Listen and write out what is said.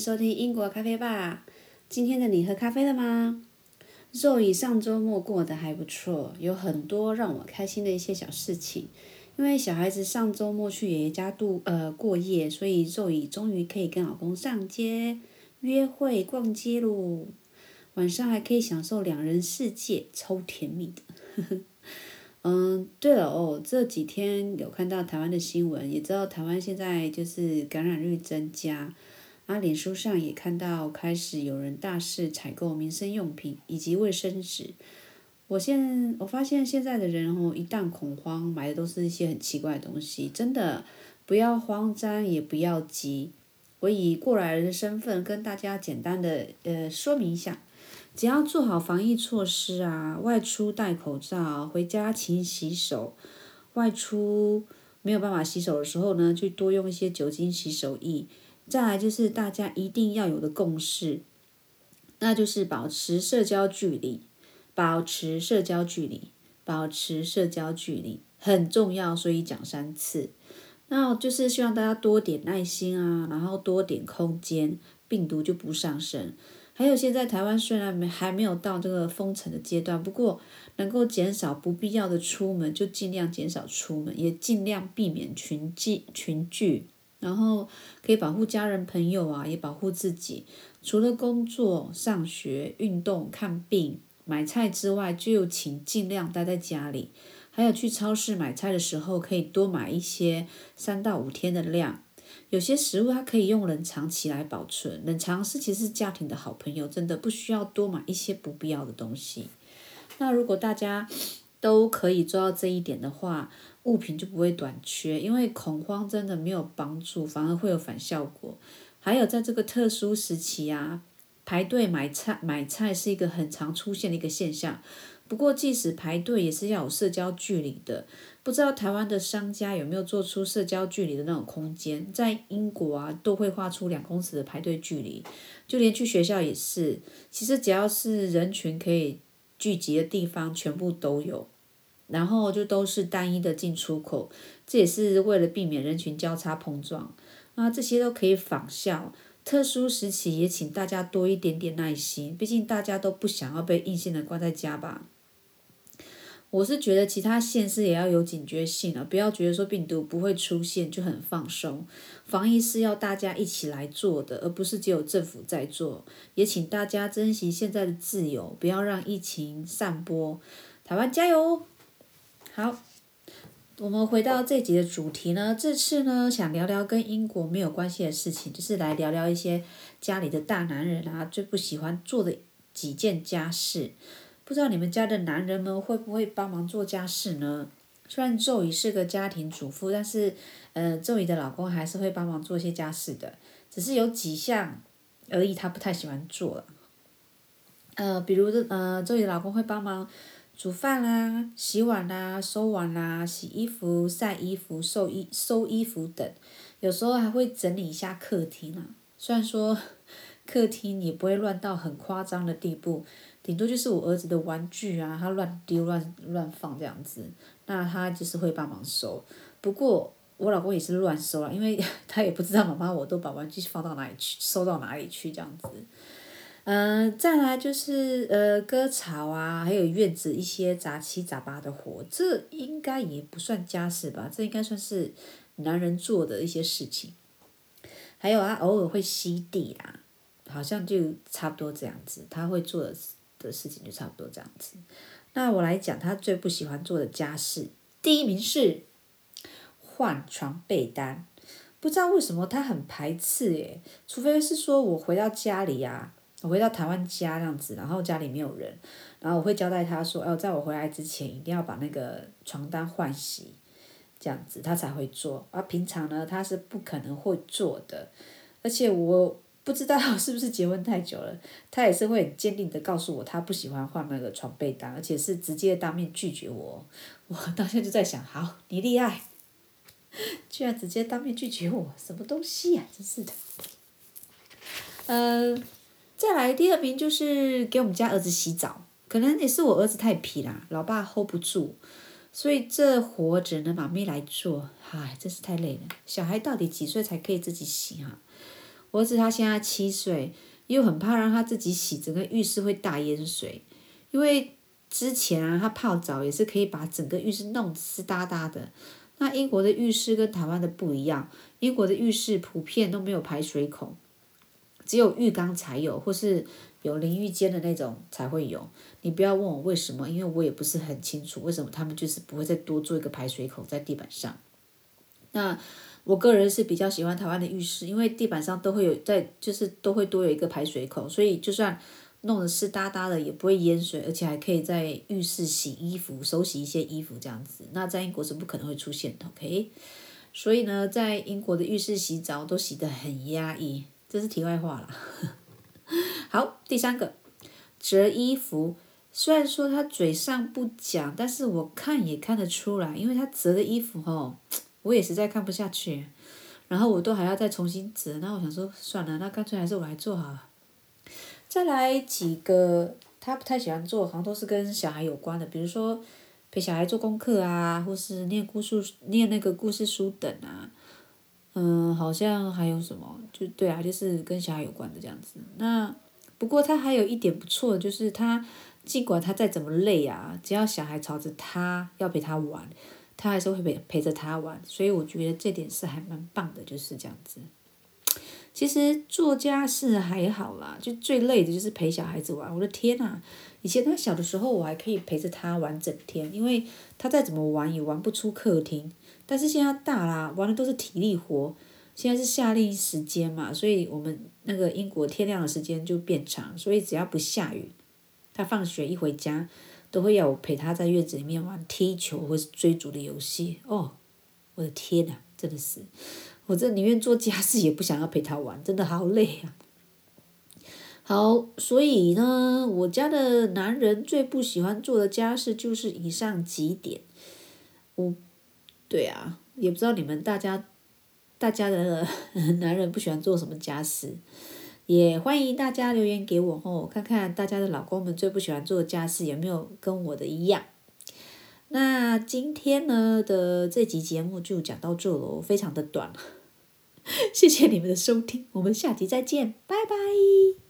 收听英国咖啡吧。今天的你喝咖啡了吗？肉以上周末过得还不错，有很多让我开心的一些小事情。因为小孩子上周末去爷爷家度呃过夜，所以肉以终于可以跟老公上街约会逛街喽。晚上还可以享受两人世界，超甜蜜的。嗯，对了哦，这几天有看到台湾的新闻，也知道台湾现在就是感染率增加，啊，脸书上也看到开始有人大肆采购民生用品以及卫生纸。我现我发现现在的人哦，一旦恐慌，买的都是一些很奇怪的东西，真的不要慌张，也不要急。我以过来人的身份跟大家简单的呃说明一下。只要做好防疫措施啊，外出戴口罩，回家勤洗手。外出没有办法洗手的时候呢，就多用一些酒精洗手液。再来就是大家一定要有的共识，那就是保持社交距离，保持社交距离，保持社交距离很重要，所以讲三次。那就是希望大家多点耐心啊，然后多点空间，病毒就不上升。还有，现在台湾虽然没还没有到这个封城的阶段，不过能够减少不必要的出门，就尽量减少出门，也尽量避免群聚群聚，然后可以保护家人朋友啊，也保护自己。除了工作、上学、运动、看病、买菜之外，就请尽量待在家里。还有去超市买菜的时候，可以多买一些三到五天的量。有些食物它可以用冷藏起来保存，冷藏是其实是家庭的好朋友，真的不需要多买一些不必要的东西。那如果大家都可以做到这一点的话，物品就不会短缺，因为恐慌真的没有帮助，反而会有反效果。还有在这个特殊时期啊，排队买菜买菜是一个很常出现的一个现象。不过，即使排队也是要有社交距离的。不知道台湾的商家有没有做出社交距离的那种空间？在英国啊，都会画出两公尺的排队距离，就连去学校也是。其实只要是人群可以聚集的地方，全部都有。然后就都是单一的进出口，这也是为了避免人群交叉碰撞。啊，这些都可以仿效。特殊时期也请大家多一点点耐心，毕竟大家都不想要被硬性的关在家吧。我是觉得其他县市也要有警觉性啊，不要觉得说病毒不会出现就很放松。防疫是要大家一起来做的，而不是只有政府在做。也请大家珍惜现在的自由，不要让疫情散播。台湾加油！好，我们回到这集的主题呢，这次呢想聊聊跟英国没有关系的事情，就是来聊聊一些家里的大男人啊最不喜欢做的几件家事。不知道你们家的男人们会不会帮忙做家事呢？虽然周宇是个家庭主妇，但是，呃，周宇的老公还是会帮忙做一些家事的，只是有几项而已，他不太喜欢做了。呃，比如，呃，周宇的老公会帮忙煮饭啦、洗碗啦、收碗啦、洗衣服、晒衣服、收衣、收衣服等，有时候还会整理一下客厅啊。虽然说 客厅也不会乱到很夸张的地步。顶多就是我儿子的玩具啊，他乱丢乱乱放这样子，那他就是会帮忙收。不过我老公也是乱收啊，因为 他也不知道妈妈我都把玩具放到哪里去，收到哪里去这样子。嗯，再来就是呃割草啊，还有院子一些杂七杂八的活，这应该也不算家事吧？这应该算是男人做的一些事情。还有啊，偶尔会吸地啦，好像就差不多这样子，他会做的。的事情就差不多这样子。那我来讲他最不喜欢做的家事，第一名是换床被单。不知道为什么他很排斥耶，除非是说我回到家里呀，我回到台湾家这样子，然后家里没有人，然后我会交代他说，哦，在我回来之前一定要把那个床单换洗，这样子他才会做。而平常呢，他是不可能会做的，而且我。不知道 是不是结婚太久了，他也是会很坚定的告诉我，他不喜欢换那个床被单，而且是直接当面拒绝我。我当下就在想，好，你厉害，居然直接当面拒绝我，什么东西呀，真是的。呃，再来第二名就是给我们家儿子洗澡，可能也是我儿子太皮啦，老爸 hold 不住，所以这活只能妈咪来做，唉，真是太累了。小孩到底几岁才可以自己洗啊？我儿子他现在七岁，又很怕让他自己洗，整个浴室会大淹水。因为之前啊，他泡澡也是可以把整个浴室弄湿哒哒的。那英国的浴室跟台湾的不一样，英国的浴室普遍都没有排水孔，只有浴缸才有，或是有淋浴间的那种才会有。你不要问我为什么，因为我也不是很清楚为什么他们就是不会再多做一个排水口在地板上。那我个人是比较喜欢台湾的浴室，因为地板上都会有在，就是都会多有一个排水口，所以就算弄得湿哒哒的也不会淹水，而且还可以在浴室洗衣服、手洗一些衣服这样子。那在英国是不可能会出现的，OK？所以呢，在英国的浴室洗澡都洗得很压抑，这是题外话啦。好，第三个折衣服，虽然说他嘴上不讲，但是我看也看得出来，因为他折的衣服哦。我也实在看不下去，然后我都还要再重新折，那我想说算了，那干脆还是我来做好了。再来几个他不太喜欢做，好像都是跟小孩有关的，比如说陪小孩做功课啊，或是念故事、念那个故事书等啊。嗯，好像还有什么，就对啊，就是跟小孩有关的这样子。那不过他还有一点不错，就是他尽管他再怎么累啊，只要小孩朝着他要陪他玩。他还是会陪陪着他玩，所以我觉得这点是还蛮棒的，就是这样子。其实做家事还好啦，就最累的就是陪小孩子玩。我的天呐，以前他小的时候，我还可以陪着他玩整天，因为他再怎么玩也玩不出客厅。但是现在大啦，玩的都是体力活。现在是夏令时间嘛，所以我们那个英国天亮的时间就变长，所以只要不下雨，他放学一回家。都会要我陪他在院子里面玩踢球或是追逐的游戏哦，我的天呐，真的是，我这宁愿做家事也不想要陪他玩，真的好累啊。好，所以呢，我家的男人最不喜欢做的家事就是以上几点。我，对啊，也不知道你们大家，大家的 男人不喜欢做什么家事。也欢迎大家留言给我哦，看看大家的老公们最不喜欢做的家事有没有跟我的一样。那今天呢的这集节目就讲到这喽，非常的短，谢谢你们的收听，我们下集再见，拜拜。